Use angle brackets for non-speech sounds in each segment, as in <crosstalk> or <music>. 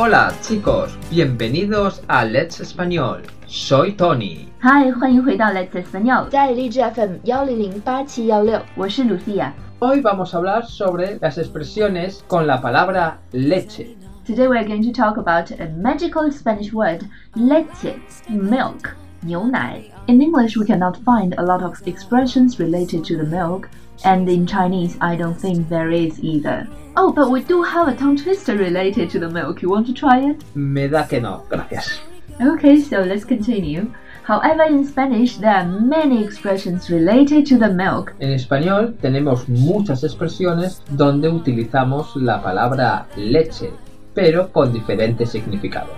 Hola chicos, bienvenidos a Let's Español. Soy Tony. 嗨，欢迎回到 Let's Español，家里励志 FM 幺零零八七幺六，我是 Lucia。 Hoy vamos a hablar sobre las expresiones con la palabra leche. Today we are going to talk about a magical Spanish word, leche, milk, 牛奶. In English, we cannot find a lot of expressions related to the milk, And in Chinese, I don't think there is either. Oh, but we do have a tongue twister related to the milk. You want to try it? Me da que no, gracias. Okay, so let's continue. However, in Spanish, there are many expressions related to the milk. En español tenemos muchas expresiones donde utilizamos la palabra leche, pero con diferentes significados.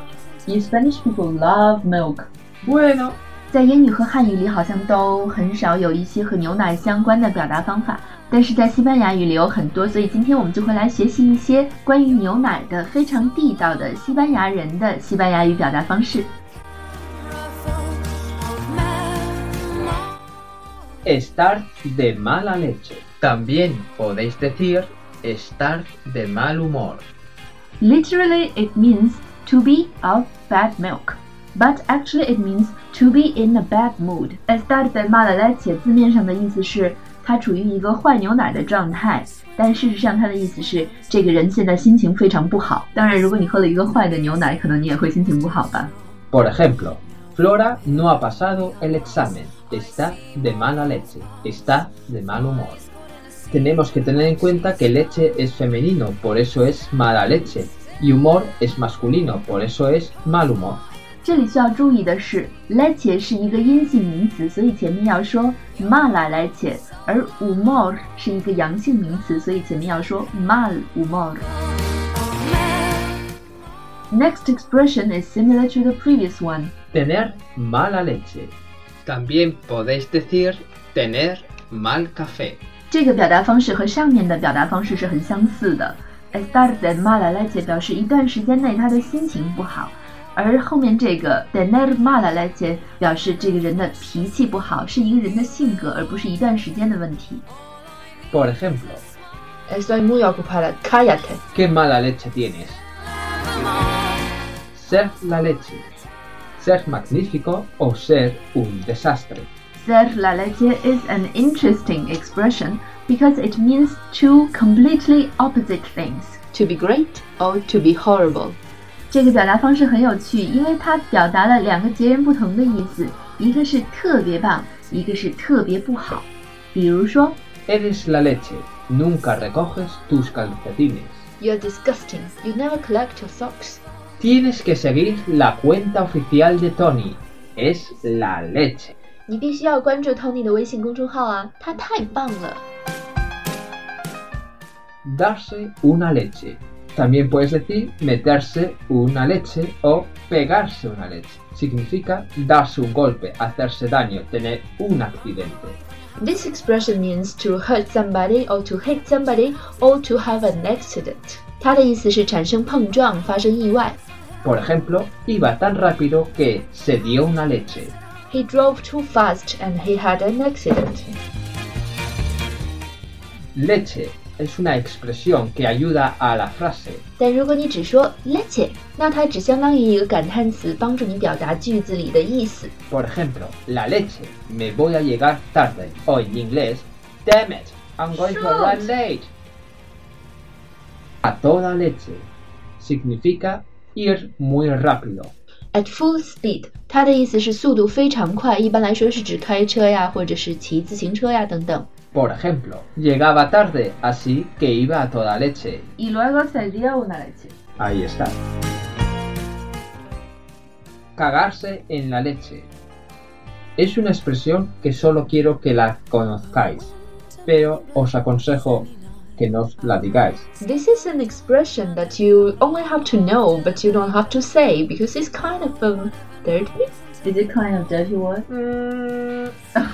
In Spanish, people love milk. Bueno, 在英语和汉语里好像都很少有一些和牛奶相关的表达方法，但是在西班牙语里有很多，所以今天我们就会来学习一些关于牛奶的非常地道的西班牙人的西班牙语表达方式。 estar de mala leche. También podéis decir estar de mal humor. Literally, it means to be of bad milk, but actually it means to be in a bad mood. Estar de mala leche 字面上的意思是他处于一个坏牛奶的状态，但事实上它的意思是这个人现在心情非常不好。当然，如果你喝了一个坏的牛奶，可能你也会心情不好吧。 Por ejemplo, Flora no ha pasado el examen. Está de mala leche. Está de mal humor. Tenemos que tener en cuenta que leche es femenino, por eso es mala leche. Y humor es masculino, por eso es mal humor. 这里需要注意的是，leche 是一个阴性名词，所以前面要说 mala leche，而 humor 是一个阳性名词，所以前面要说 mal humor。Next expression is similar to the previous one. Tener mala leche. También podéis decir tener mal café. 这个表达方式和上面的表达方式是很相似的。Estar de mala leche 表示一段时间内他的心情不好， 而后面这个 tener mala leche 表示这个人的脾气不好，是一个人的性格，而不是一段时间的问题。 Por ejemplo, Estoy muy ocupada. Cállate. ¿qué mala leche tienes? Ser la leche. Ser magnífico o ser un desastre. Ser la leche is an interesting expression because it means two completely opposite things. To be great or to be horrible. 这个表达方式很有趣，因为它表达了两个截然不同的意思，一个是特别棒，一个是特别不好。比如说 Eres la leche. Nunca recoges tus calcetines. You're disgusting. You never collect your socks. Tienes que seguir la cuenta oficial de Tony. Es la leche. 你必须要关注 Tony 的微信公众号啊，他太棒了。Darse una leche. También puedes decir meterse una leche o pegarse una leche. Significa darse un golpe, hacerse daño, tener un accidente. This expression means to hurt somebody or to hit somebody or to have an accident. 它的意思是产生碰撞，发生意外。 Por ejemplo, iba tan rápido que se dio una leche. He drove too fast and he had an accident. Leche es una expresión que ayuda a la frase. 但如果你只说 leche，那它只相当于一个感叹词，帮助你表达句子里的意思。 Por ejemplo, la leche. Me voy a llegar tarde. O en inglés, damn it, I'm going to Shoot. arrive late. A toda leche. Significa ir muy rápido. At full speed，它的意思是速度非常快，一般来说是指开车呀，或者是骑自行车呀等等。 Por ejemplo, llegaba tarde, así que iba a toda leche. y luego se dio una leche. Ahí está. Cagarse en la leche. Es una expresión que solo quiero que la conozcáis, pero os aconsejo que no os la digáis. This is an expression that you only have to know, but you don't have to say because it's kind of um, dirty. Is it kind of dirty word? Okay. <laughs>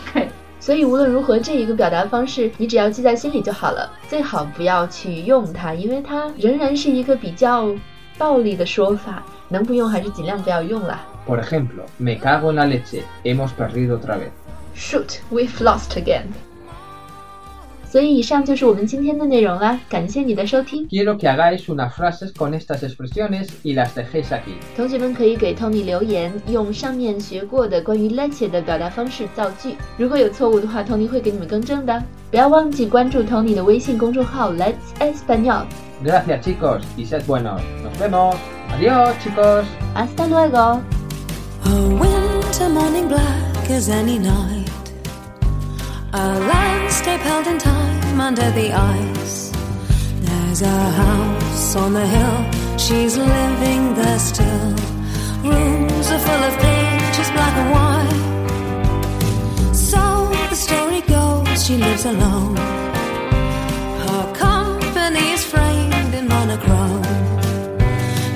所以无论如何，这一个表达方式你只要记在心里就好了，最好不要去用它，因为它仍然是一个比较暴力的说法，能不用还是尽量不要用啦。Por ejemplo, me cago en la leche, hemos perdido otra vez. Shoot, we've lost again. 所以以上就是我们今天的内容啦，感谢你的收听。 Quiero que hagáis unas frases con estas expresiones y las dejéis aquí. 同学们可以给 Tony 留言，用上面学过的关于 leche 的表达方式造句。如果有错误的话，Tony 会给你们更正的。不要忘记关注 Tony 的微信公众号 Let's Español。 Gracias chicos y sed buenos. Nos vemos. Adiós chicos. Hasta luego。 A winter morning black as any night. A landscape held in time Under the ice. There's a house on the hill, she's living there still. Rooms are full of pictures, black and white. So the story goes, she lives alone. Her company is framed in monochrome.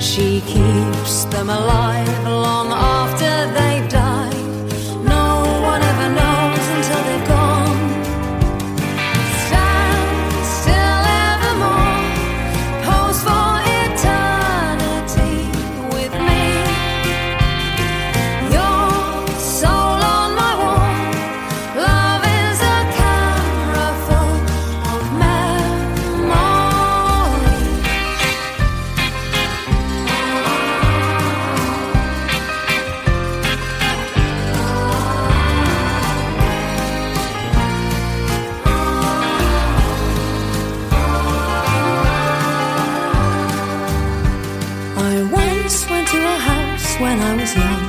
She keeps them alive long after when I was young.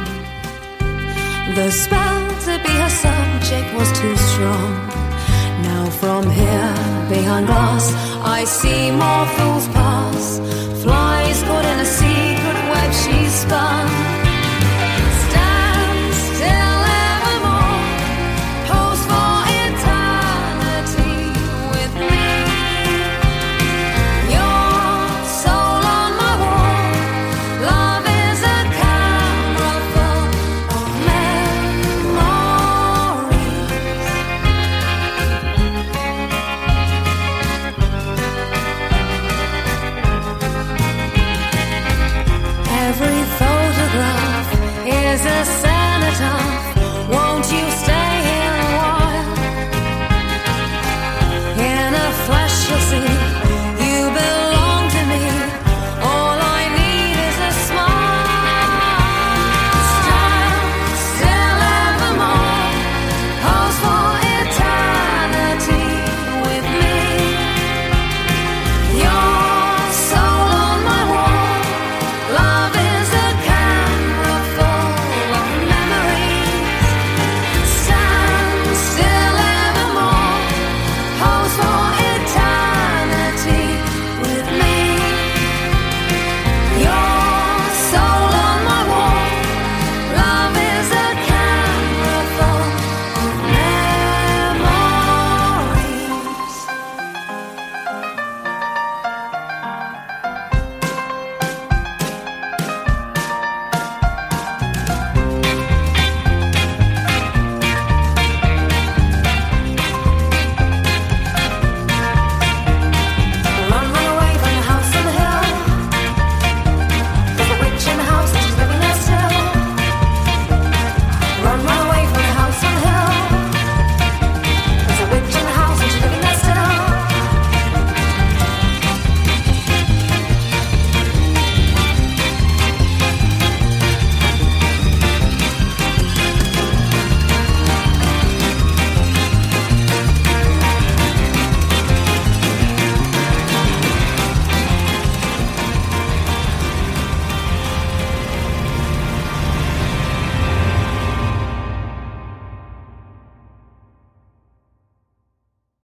The spell to be her subject was too strong. Now from here, behind glass, I see more fools pass. Flies caught in a secret web she spun.